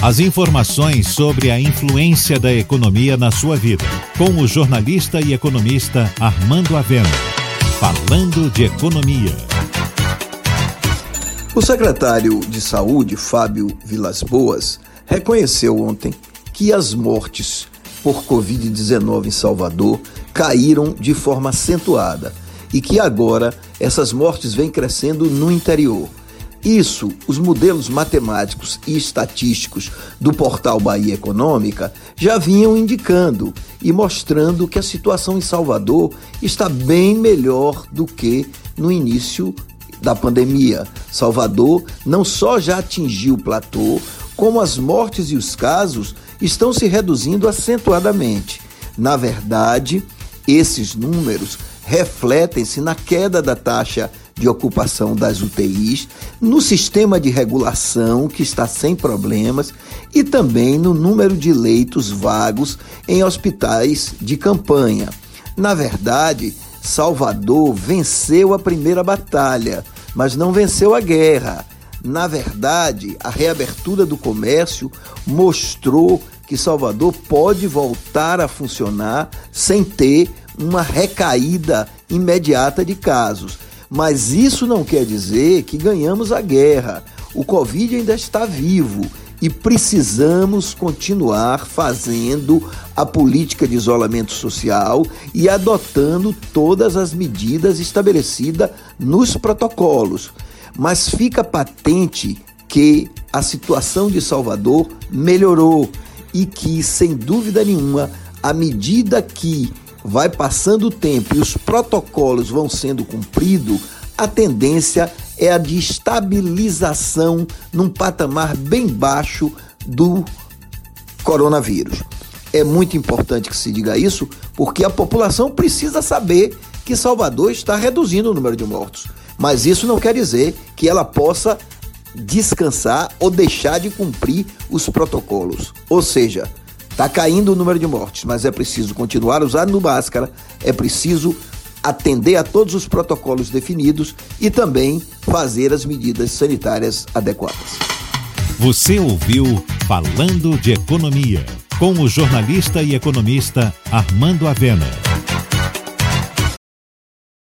As informações sobre a influência da economia na sua vida, com o jornalista e economista Armando Avena. Falando de economia. O secretário de Saúde, Fábio Vilas Boas, reconheceu ontem que as mortes por Covid-19 em Salvador caíram de forma acentuada e que agora essas mortes vêm crescendo no interior. Isso, os modelos matemáticos e estatísticos do portal Bahia Econômica já vinham indicando e mostrando que a situação em Salvador está bem melhor do que no início da pandemia. Salvador não só já atingiu o platô, como as mortes e os casos estão se reduzindo acentuadamente. Na verdade, esses números refletem-se na queda da taxa de ocupação das UTIs, no sistema de regulação, que está sem problemas, e também no número de leitos vagos em hospitais de campanha. Na verdade, Salvador venceu a primeira batalha, mas não venceu a guerra. Na verdade, a reabertura do comércio mostrou que Salvador pode voltar a funcionar sem ter uma recaída imediata de casos. Mas isso não quer dizer que ganhamos a guerra. O Covid ainda está vivo e precisamos continuar fazendo a política de isolamento social e adotando todas as medidas estabelecidas nos protocolos. Mas fica patente que a situação de Salvador melhorou e que, sem dúvida nenhuma, à medida que vai passando o tempo e os protocolos vão sendo cumpridos, a tendência é a de estabilização num patamar bem baixo do coronavírus. É muito importante que se diga isso, porque a população precisa saber que Salvador está reduzindo o número de mortos. Mas isso não quer dizer que ela possa descansar ou deixar de cumprir os protocolos. Ou seja, Está caindo o número de mortes, mas é preciso continuar usando máscara, é preciso atender a todos os protocolos definidos e também fazer as medidas sanitárias adequadas. Você ouviu Falando de Economia, com o jornalista e economista Armando Avena.